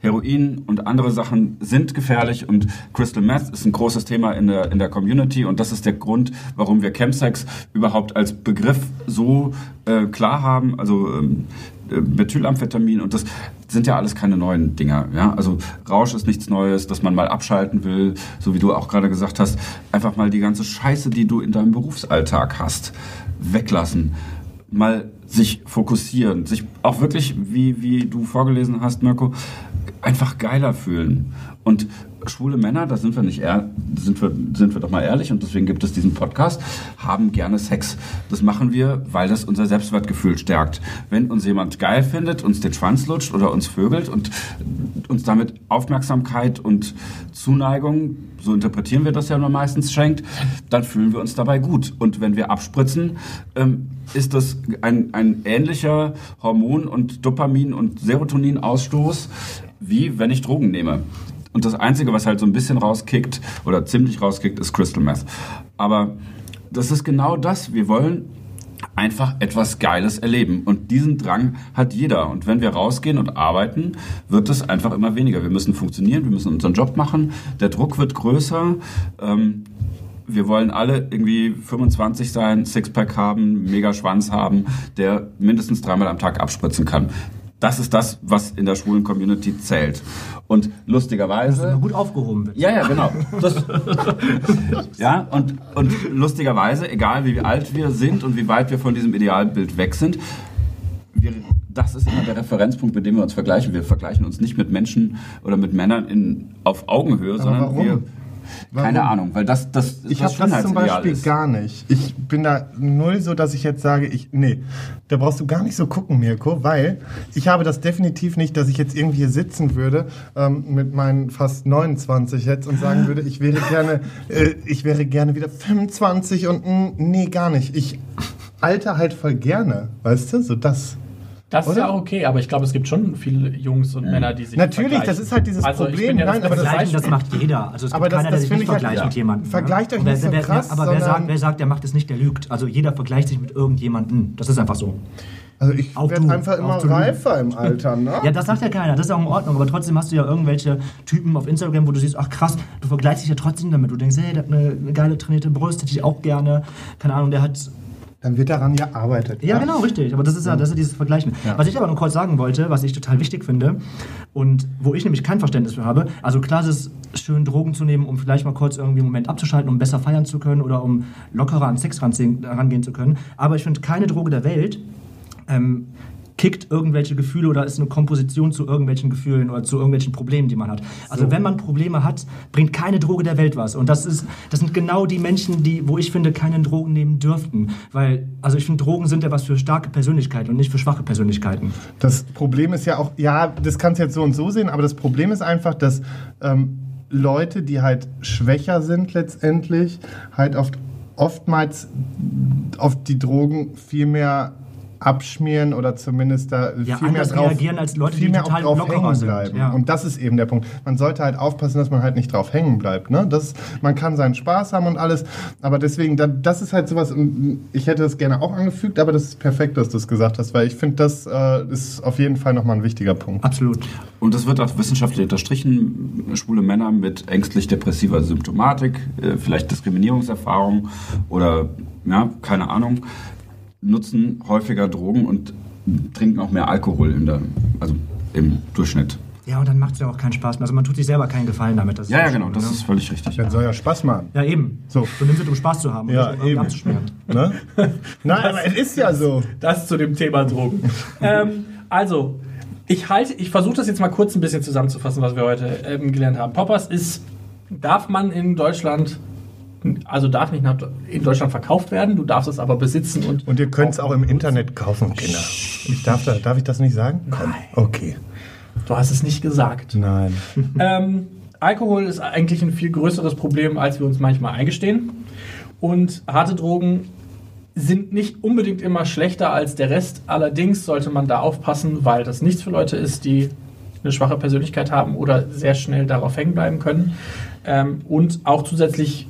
Heroin und andere Sachen sind gefährlich und Crystal Meth ist ein großes Thema in der, in der Community und das ist der Grund, warum wir Chemsex überhaupt als Begriff so äh, klar haben. Also ähm, äh, Methylamphetamin und das sind ja alles keine neuen Dinger. Ja? Also Rausch ist nichts Neues, dass man mal abschalten will, so wie du auch gerade gesagt hast, einfach mal die ganze Scheiße, die du in deinem Berufsalltag hast, weglassen. Mal sich fokussieren, sich auch wirklich, wie, wie du vorgelesen hast, Mirko, einfach geiler fühlen. Und schwule Männer, da sind wir nicht sind wir, sind wir doch mal ehrlich und deswegen gibt es diesen Podcast, haben gerne Sex. Das machen wir, weil das unser Selbstwertgefühl stärkt. Wenn uns jemand geil findet, uns den Schwanz lutscht oder uns vögelt und uns damit Aufmerksamkeit und Zuneigung, so interpretieren wir das ja nur meistens, schenkt, dann fühlen wir uns dabei gut. Und wenn wir abspritzen, ähm, ist das ein, ein ähnlicher Hormon- und Dopamin- und Serotoninausstoß, wie wenn ich Drogen nehme. Und das Einzige, was halt so ein bisschen rauskickt oder ziemlich rauskickt, ist Crystal Meth. Aber das ist genau das. Wir wollen einfach etwas Geiles erleben. Und diesen Drang hat jeder. Und wenn wir rausgehen und arbeiten, wird es einfach immer weniger. Wir müssen funktionieren, wir müssen unseren Job machen. Der Druck wird größer. Ähm, wir wollen alle irgendwie 25 sein, Sixpack haben, mega Schwanz haben, der mindestens dreimal am Tag abspritzen kann. das ist das, was in der schwulen Community zählt. Und lustigerweise. gut aufgehoben wird. Ja, ja, genau. Das, ja, und, und lustigerweise, egal wie alt wir sind und wie weit wir von diesem Idealbild weg sind, wir, das ist immer der Referenzpunkt, mit dem wir uns vergleichen. Wir vergleichen uns nicht mit Menschen oder mit Männern in, auf Augenhöhe, sondern warum? wir. Keine Warum? Ahnung, weil das, das Ich habe das zum Beispiel ist. gar nicht. Ich bin da null so, dass ich jetzt sage, ich nee, da brauchst du gar nicht so gucken, Mirko, weil ich habe das definitiv nicht, dass ich jetzt irgendwie hier sitzen würde ähm, mit meinen fast 29 jetzt und sagen würde, ich wäre gerne, äh, ich wäre gerne wieder 25 und mm, nee, gar nicht. Ich alter halt voll gerne, weißt du, so das. Das ist Oder? ja auch okay, aber ich glaube, es gibt schon viele Jungs und Männer, die sich Natürlich, vergleichen. das ist halt dieses also Problem. ja Nein, aber das Vergleichen, das macht jeder. Also es Aber gibt das- keiner, das der sich nicht ich halt- vergleicht ja. mit jemandem. Vergleicht euch Und wer, nicht so wer, krass, Aber wer sagt, wer sagt, der macht es nicht, der lügt. Also jeder vergleicht sich mit irgendjemandem. Das ist einfach so. Also ich Auch werde du, einfach auch immer reifer im Alter, ne? Ja, das sagt ja keiner, das ist auch in Ordnung, aber trotzdem hast du ja irgendwelche Typen auf Instagram, wo du siehst, ach krass, du vergleichst dich ja trotzdem damit. Du denkst, hey, der hat eine, eine geile trainierte Brust, hätte ich auch gerne. Keine Ahnung, der hat Dann wird daran gearbeitet. Ja, genau, richtig. Aber das ist ja, das ist ja dieses Vergleichen. Was ich aber nur kurz sagen wollte, was ich total wichtig finde und wo ich nämlich kein Verständnis für habe, also klar ist es schön, Drogen zu nehmen, um vielleicht mal kurz irgendwie einen Moment abzuschalten, um besser feiern zu können oder um lockerer an Sex rangehen zu können. Aber ich finde, keine Droge der Welt ähm, kickt irgendwelche Gefühle oder ist eine Komposition zu irgendwelchen Gefühlen oder zu irgendwelchen Problemen, die man hat. Also wenn man Probleme hat, bringt keine Droge der Welt was. Und das ist, das sind genau die Menschen, die, wo ich finde, keine Drogen nehmen dürften. Weil, also ich finde, Drogen sind ja was für starke Persönlichkeiten und nicht für schwache Persönlichkeiten. Das Problem ist ja auch, ja, das kannst du jetzt so und so sehen, aber das Problem ist einfach, dass ähm, Leute, die halt schwächer sind letztendlich, halt oft, oftmals auf die Drogen viel mehr abschmieren oder zumindest da Ja, viel mehr drauf, reagieren als Leute, viel die mehr total auch drauf hängen sind, bleiben. ja. Und das ist eben der Punkt. Man sollte halt aufpassen, dass man halt nicht drauf hängen bleibt. Ne? Das, man kann seinen Spaß haben und alles, aber deswegen, da, das ist halt sowas, und ich hätte das gerne auch angefügt, aber das ist perfekt, dass du es gesagt hast, weil ich finde, das äh, ist auf jeden Fall nochmal ein wichtiger Punkt. Absolut. Und das wird auch wissenschaftlich unterstrichen. Schwule Männer mit ängstlich-depressiver Symptomatik, äh, vielleicht Diskriminierungserfahrung oder ja, keine Ahnung, nutzen häufiger Drogen und trinken auch mehr Alkohol in der, also im Durchschnitt. Ja, und dann macht es ja auch keinen Spaß mehr. Also man tut sich selber keinen Gefallen damit. Das Ja, ja, genau, das ne? ist völlig richtig. Dann soll ja Spaß machen. Ja, eben. So. Du nimmst es, um Spaß zu haben. und Ja, um eben. abzuschmieren. Ne? Nein, aber es ist ja so. Das zu dem Thema Drogen. ähm, also, ich halte, ich versuche das jetzt mal kurz ein bisschen zusammenzufassen, was wir heute ähm, gelernt haben. Poppers ist, darf man in Deutschland, also darf nicht nach, in Deutschland verkauft werden, du darfst es aber besitzen und. Und ihr könnt es auch im Internet kaufen, Kinder. Ich darf, da, darf ich das nicht sagen? Komm. Okay. Du hast es nicht gesagt. Nein. Ähm, Alkohol ist eigentlich ein viel größeres Problem, als wir uns manchmal eingestehen. Und harte Drogen sind nicht unbedingt immer schlechter als der Rest. Allerdings sollte man da aufpassen, weil das nichts für Leute ist, die eine schwache Persönlichkeit haben oder sehr schnell darauf hängen bleiben können. Ähm, und auch zusätzlich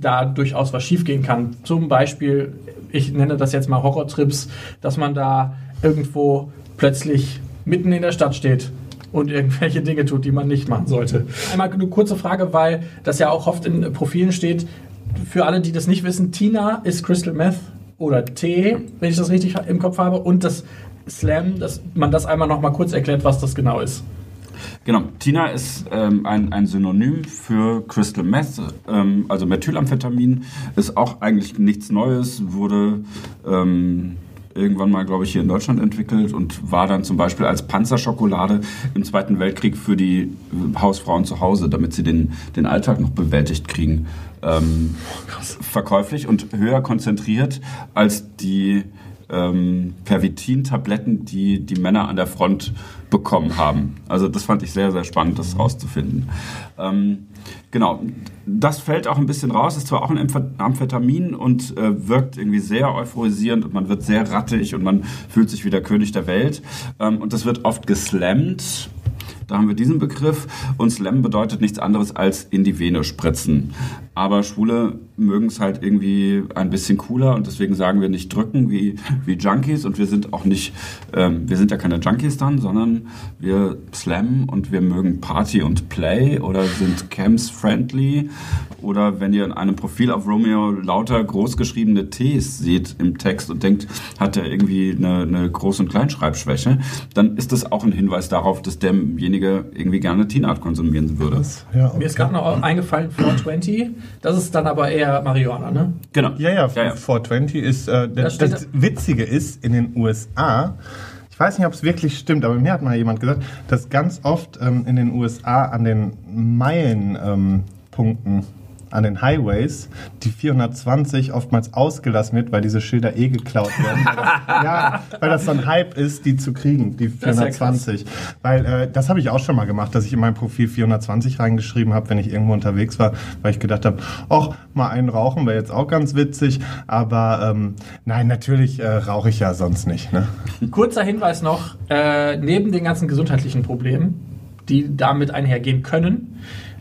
da durchaus was schiefgehen kann. Zum Beispiel, ich nenne das jetzt mal Horrortrips, dass man da irgendwo plötzlich mitten in der Stadt steht und irgendwelche Dinge tut, die man nicht machen sollte. Einmal eine kurze Frage, weil das ja auch oft in Profilen steht. Für alle, die das nicht wissen, Tina ist Crystal Meth oder T, wenn ich das richtig im Kopf habe, und das Slam, dass man das einmal noch mal kurz erklärt, was das genau ist. Genau, Tina ist ähm, ein, ein Synonym für Crystal Meth, ähm, also Methylamphetamin, ist auch eigentlich nichts Neues, wurde ähm, irgendwann mal, glaube ich, hier in Deutschland entwickelt und war dann zum Beispiel als Panzerschokolade im Zweiten Weltkrieg für die Hausfrauen zu Hause, damit sie den, den Alltag noch bewältigt kriegen, ähm, verkäuflich und höher konzentriert als die ähm, Pervitin-Tabletten, die die Männer an der Front bekommen haben. Also das fand ich sehr, sehr spannend, das rauszufinden. Ähm, genau, das fällt auch ein bisschen raus, ist zwar auch ein Amphet- Amphetamin und äh, wirkt irgendwie sehr euphorisierend und man wird sehr rattig und man fühlt sich wie der König der Welt. Ähm, und das wird oft geslammt. Da haben wir diesen Begriff und Slam bedeutet nichts anderes als in die Vene spritzen. Aber Schwule mögen es halt irgendwie ein bisschen cooler und deswegen sagen wir nicht drücken wie, wie Junkies und wir sind auch nicht, ähm, wir sind ja keine Junkies dann, sondern wir slammen und wir mögen Party und Play oder sind Camps friendly oder wenn ihr in einem Profil auf Romeo lauter großgeschriebene Ts seht im Text und denkt, hat er irgendwie eine, eine Groß- und Kleinschreibschwäche, dann ist das auch ein Hinweis darauf, dass derjenige irgendwie gerne Teen Art konsumieren würde. Ja, Mir ist gerade noch eingefallen 420. Das ist dann aber eher Marihuana, ne? Genau. Ja, ja, ja, ja. 420 ist, äh, Da das, steht das Witzige ist, in den USA, ich weiß nicht, ob es wirklich stimmt, aber mir hat mal jemand gesagt, dass ganz oft ähm, in den USA an den Meilenpunkten, ähm, an den Highways, die 420 oftmals ausgelassen wird, weil diese Schilder eh geklaut werden. weil das, ja, weil das so ein Hype ist, die zu kriegen, die ist ja krass. 420. weil äh, das habe ich auch schon mal gemacht, dass ich in mein Profil 420 reingeschrieben habe, wenn ich irgendwo unterwegs war, weil ich gedacht habe, ach, mal einen rauchen wäre jetzt auch ganz witzig. Aber ähm, nein, natürlich äh, rauche ich ja sonst nicht. Ne? Kurzer Hinweis noch, äh, neben den ganzen gesundheitlichen Problemen, die damit einhergehen können,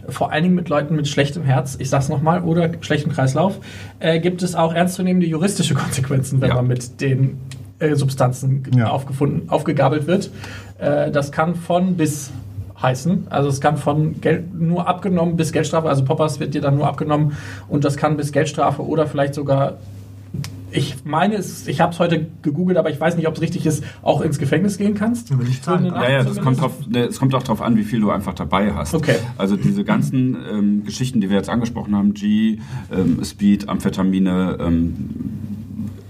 vor allen Dingen mit Leuten mit schlechtem Herz, ich sag's nochmal, oder schlechtem Kreislauf, äh, gibt es auch ernstzunehmende juristische Konsequenzen, wenn Ja. man mit den äh, Substanzen Ja. aufgefunden, aufgegabelt wird. Äh, das kann von bis heißen. Also es kann von Geld nur abgenommen bis Geldstrafe, also Poppers wird dir dann nur abgenommen und das kann bis Geldstrafe oder vielleicht sogar ich meine, es, ich habe es heute gegoogelt, aber ich weiß nicht, ob es richtig ist, auch ins Gefängnis gehen kannst. Eine zahlen. Nacht Ja, ja, das kommt, drauf, ne, es kommt auch darauf an, wie viel du einfach dabei hast. Okay. Also diese ganzen ähm, Geschichten, die wir jetzt angesprochen haben, G, ähm, Speed, Amphetamine, ähm,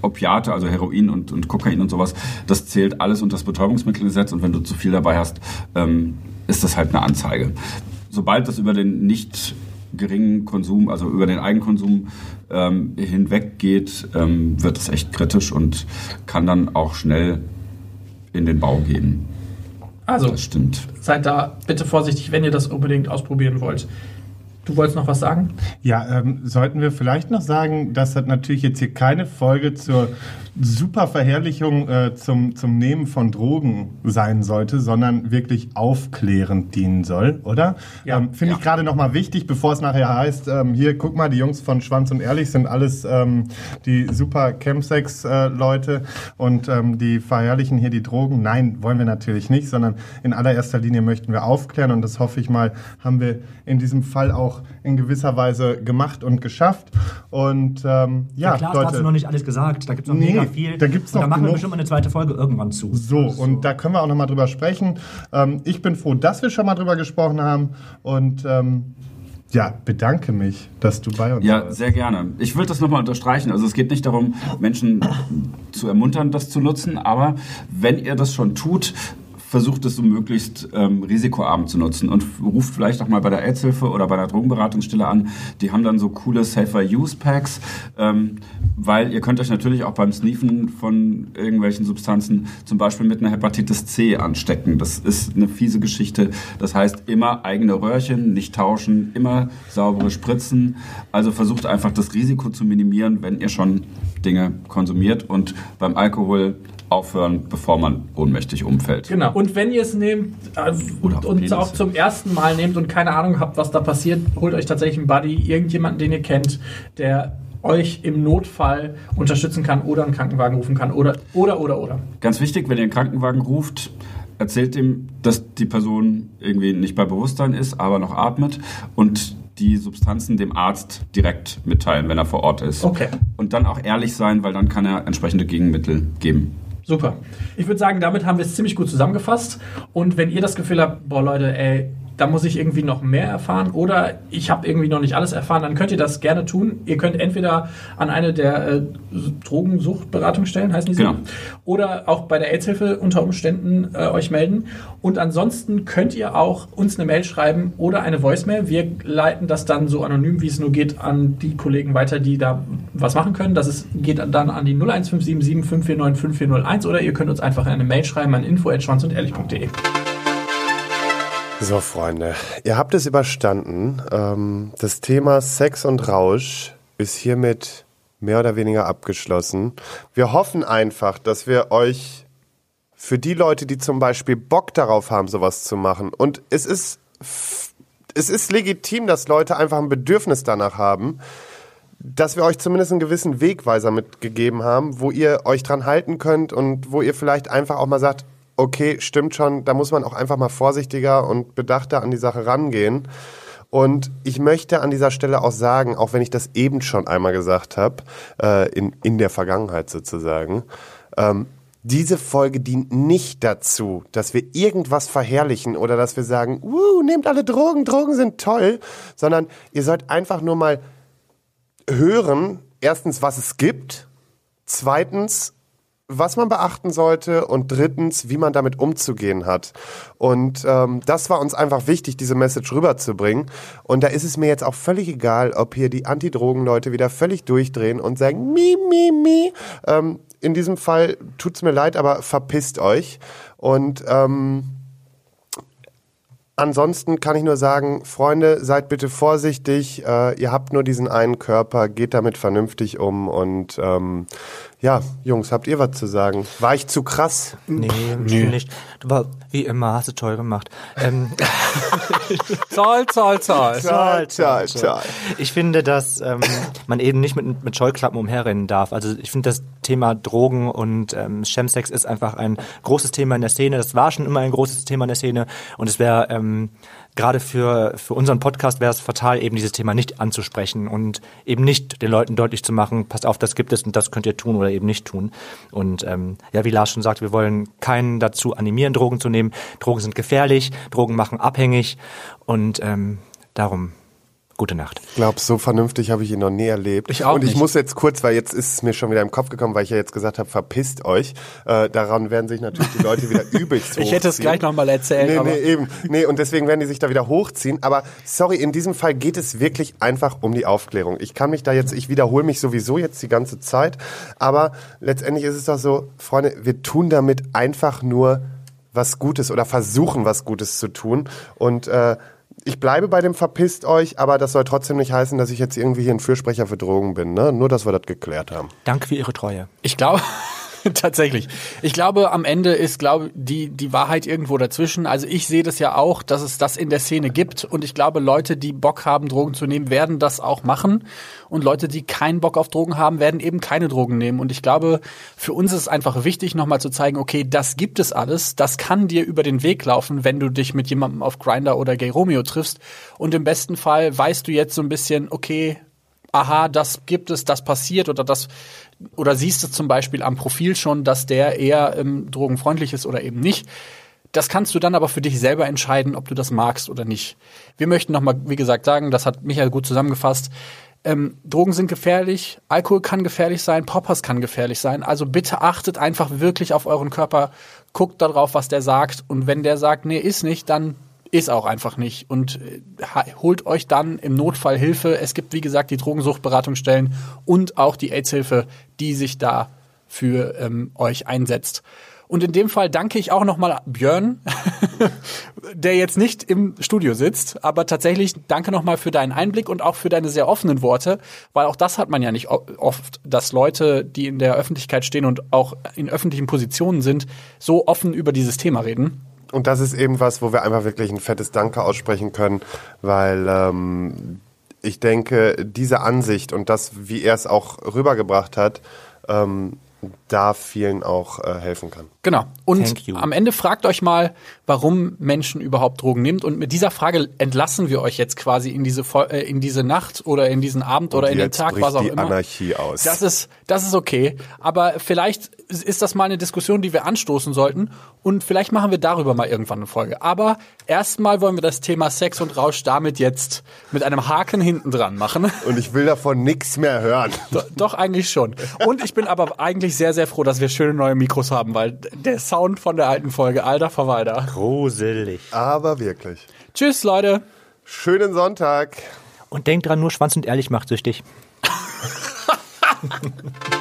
Opiate, also Heroin und, und Kokain und sowas, das zählt alles unter das Betäubungsmittelgesetz und wenn du zu viel dabei hast, ähm, ist das halt eine Anzeige. Sobald das über den nicht geringen Konsum, also über den Eigenkonsum ähm, hinweggeht, ähm, wird es echt kritisch und kann dann auch schnell in den Bau gehen. Also, Das stimmt. seid da bitte vorsichtig, wenn ihr das unbedingt ausprobieren wollt. Du wolltest noch was sagen? Ja, ähm, sollten wir vielleicht noch sagen, dass das natürlich jetzt hier keine Folge zur super Verherrlichung äh, zum, zum Nehmen von Drogen sein sollte, sondern wirklich aufklärend dienen soll, oder? Ja. Ähm, Finde ich gerade nochmal wichtig, bevor es nachher heißt, ähm, hier, guck mal, die Jungs von Schwanz und Ehrlich sind alles ähm, die super Chemsex-Leute und ähm, die verherrlichen hier die Drogen. Nein, wollen wir natürlich nicht, sondern in allererster Linie möchten wir aufklären und das hoffe ich mal, haben wir in diesem Fall auch in gewisser Weise gemacht und geschafft. Und ähm, ja, Ja, klar, da hast Leute. du noch nicht alles gesagt. Da gibt es noch Nee, mega viel. da gibt's Und da noch machen wir genug. bestimmt mal eine zweite Folge irgendwann zu. So, und da können wir auch nochmal drüber sprechen. Ähm, ich bin froh, dass wir schon mal drüber gesprochen haben und ähm, ja, bedanke mich, dass du bei uns Ja, warst. sehr gerne. Ich will das nochmal unterstreichen. Also es geht nicht darum, Menschen zu ermuntern, das zu nutzen, aber wenn ihr das schon tut, versucht es so möglichst ähm, risikoarm zu nutzen und ruft vielleicht auch mal bei der AIDS-Hilfe oder bei der Drogenberatungsstelle an. Die haben dann so coole Safer-Use-Packs, ähm, weil ihr könnt euch natürlich auch beim Sneefen von irgendwelchen Substanzen zum Beispiel mit einer Hepatitis C anstecken. Das ist eine fiese Geschichte. Das heißt, immer eigene Röhrchen, nicht tauschen, immer saubere Spritzen. Also versucht einfach das Risiko zu minimieren, wenn ihr schon Dinge konsumiert und beim Alkohol aufhören, bevor man ohnmächtig umfällt. Genau. Und wenn ihr es nehmt äh, und, auch und auch zum ersten Mal nehmt und keine Ahnung habt, was da passiert, holt euch tatsächlich einen Buddy, irgendjemanden, den ihr kennt, der euch im Notfall unterstützen kann oder einen Krankenwagen rufen kann oder oder oder oder. Ganz wichtig, wenn ihr einen Krankenwagen ruft, erzählt dem, dass die Person irgendwie nicht bei Bewusstsein ist, aber noch atmet und die Substanzen dem Arzt direkt mitteilen, wenn er vor Ort ist. Okay. Und dann auch ehrlich sein, weil dann kann er entsprechende Gegenmittel geben. Super. Ich würde sagen, damit haben wir es ziemlich gut zusammengefasst. Und wenn ihr das Gefühl habt, boah Leute, ey, da muss ich irgendwie noch mehr erfahren oder ich habe irgendwie noch nicht alles erfahren, dann könnt ihr das gerne tun. Ihr könnt entweder an eine der äh, Drogensuchtberatungsstellen, heißen die so, Genau. oder auch bei der AIDS-Hilfe unter Umständen äh, euch melden. Und ansonsten könnt ihr auch uns eine Mail schreiben oder eine Voicemail. Wir leiten das dann so anonym, wie es nur geht, an die Kollegen weiter, die da was machen können. Das ist, geht dann an die 01577 549 5401 oder ihr könnt uns einfach eine Mail schreiben an info.schwanzundehrlich.de. So, Freunde, ihr habt es überstanden. Ähm, das Thema Sex und Rausch ist hiermit mehr oder weniger abgeschlossen. Wir hoffen einfach, dass wir euch für die Leute, die zum Beispiel Bock darauf haben, sowas zu machen, und es ist es ist legitim, dass Leute einfach ein Bedürfnis danach haben, dass wir euch zumindest einen gewissen Wegweiser mitgegeben haben, wo ihr euch dran halten könnt und wo ihr vielleicht einfach auch mal sagt, okay, stimmt schon, da muss man auch einfach mal vorsichtiger und bedachter an die Sache rangehen. Und ich möchte an dieser Stelle auch sagen, auch wenn ich das eben schon einmal gesagt habe, äh, in, in der Vergangenheit sozusagen, ähm, diese Folge dient nicht dazu, dass wir irgendwas verherrlichen oder dass wir sagen, uh, nehmt alle Drogen, Drogen sind toll, sondern ihr sollt einfach nur mal hören, erstens, was es gibt, zweitens, was man beachten sollte und drittens, wie man damit umzugehen hat. Und ähm, das war uns einfach wichtig, diese Message rüberzubringen. Und da ist es mir jetzt auch völlig egal, ob hier die Anti-Drogen-Leute wieder völlig durchdrehen und sagen, mi, mi, mi. Ähm, in diesem Fall tut's mir leid, aber verpisst euch. Und ähm, Ansonsten kann ich nur sagen, Freunde, seid bitte vorsichtig. Äh, ihr habt nur diesen einen Körper, geht damit vernünftig um und ähm, ja, Jungs, habt ihr was zu sagen? War ich zu krass? Nee, nee. nicht. Du war wie immer, hast du toll gemacht. Ähm, Zoll, zoll, zoll. Toll, toll, toll. Ich finde, dass ähm, man eben nicht mit, mit Scheuklappen umherrennen darf. Also ich finde, das Thema Drogen und ähm, Chemsex ist einfach ein großes Thema in der Szene. Das war schon immer ein großes Thema in der Szene und es wäre ähm, gerade für, für unseren Podcast wäre es fatal, eben dieses Thema nicht anzusprechen und eben nicht den Leuten deutlich zu machen, passt auf, das gibt es und das könnt ihr tun oder eben nicht tun. Und ähm, ja, wie Lars schon sagt, wir wollen keinen dazu animieren, Drogen zu nehmen. Drogen sind gefährlich, Drogen machen abhängig und ähm, darum gute Nacht. Ich glaube, so vernünftig habe ich ihn noch nie erlebt. Ich auch Und ich nicht. muss jetzt kurz, weil jetzt ist es mir schon wieder im Kopf gekommen, weil ich ja jetzt gesagt habe, verpisst euch. Äh, daran werden sich natürlich die Leute wieder übelst Ich hätte es hochziehen. gleich nochmal erzählt, Nee, aber nee, eben. Nee, und deswegen werden die sich da wieder hochziehen. Aber sorry, in diesem Fall geht es wirklich einfach um die Aufklärung. Ich kann mich da jetzt, ich wiederhole mich sowieso jetzt die ganze Zeit. Aber letztendlich ist es doch so, Freunde, wir tun damit einfach nur was Gutes oder versuchen was Gutes zu tun. Und äh, ich bleibe bei dem verpisst euch, aber das soll trotzdem nicht heißen, dass ich jetzt irgendwie hier ein Fürsprecher für Drogen bin. Ne? Nur, dass wir das geklärt haben. Danke für Ihre Treue. Ich glaube, tatsächlich. Ich glaube, am Ende ist, glaube die, die Wahrheit irgendwo dazwischen. Also ich sehe das ja auch, dass es das in der Szene gibt. Und ich glaube, Leute, die Bock haben, Drogen zu nehmen, werden das auch machen. Und Leute, die keinen Bock auf Drogen haben, werden eben keine Drogen nehmen. Und ich glaube, für uns ist es einfach wichtig, nochmal zu zeigen, okay, das gibt es alles. Das kann dir über den Weg laufen, wenn du dich mit jemandem auf Grinder oder Gay Romeo triffst. Und im besten Fall weißt du jetzt so ein bisschen, okay, aha, das gibt es, das passiert oder das oder siehst du zum Beispiel am Profil schon, dass der eher ähm, drogenfreundlich ist oder eben nicht. Das kannst du dann aber für dich selber entscheiden, ob du das magst oder nicht. Wir möchten nochmal, wie gesagt, sagen, das hat Michael gut zusammengefasst. Ähm, Drogen sind gefährlich, Alkohol kann gefährlich sein, Poppers kann gefährlich sein. Also bitte achtet einfach wirklich auf euren Körper, guckt darauf, was der sagt. Und wenn der sagt, nee, ist nicht, dann ist auch einfach nicht. Und äh, holt euch dann im Notfall Hilfe. Es gibt, wie gesagt, die Drogensuchtberatungsstellen und auch die AIDS-Hilfe, die sich da für ähm, euch einsetzt. Und in dem Fall danke ich auch nochmal Björn, der jetzt nicht im Studio sitzt, aber tatsächlich danke nochmal für deinen Einblick und auch für deine sehr offenen Worte, weil auch das hat man ja nicht oft, dass Leute, die in der Öffentlichkeit stehen und auch in öffentlichen Positionen sind, so offen über dieses Thema reden. Und das ist eben was, wo wir einfach wirklich ein fettes Danke aussprechen können, weil ähm, ich denke, diese Ansicht und das, wie er es auch rübergebracht hat, ähm, da vielen auch äh, helfen kann. Genau. Und am Ende fragt euch mal, warum Menschen überhaupt Drogen nimmt. Und mit dieser Frage entlassen wir euch jetzt quasi in diese, äh, in diese Nacht oder in diesen Abend oder in den Tag, was auch die immer. Anarchie aus. Das ist, das ist okay. Aber vielleicht ist das mal eine Diskussion, die wir anstoßen sollten. Und vielleicht machen wir darüber mal irgendwann eine Folge. Aber erstmal wollen wir das Thema Sex und Rausch damit jetzt mit einem Haken hinten dran machen. und ich will davon nichts mehr hören. Do- Doch, eigentlich schon. Und ich bin aber eigentlich sehr, sehr froh, dass wir schöne neue Mikros haben, weil der Sound von der alten Folge, alter Verwalter. Gruselig. Aber wirklich. Tschüss, Leute. Schönen Sonntag. Und denkt dran, nur Schwanz und ehrlich macht süchtig.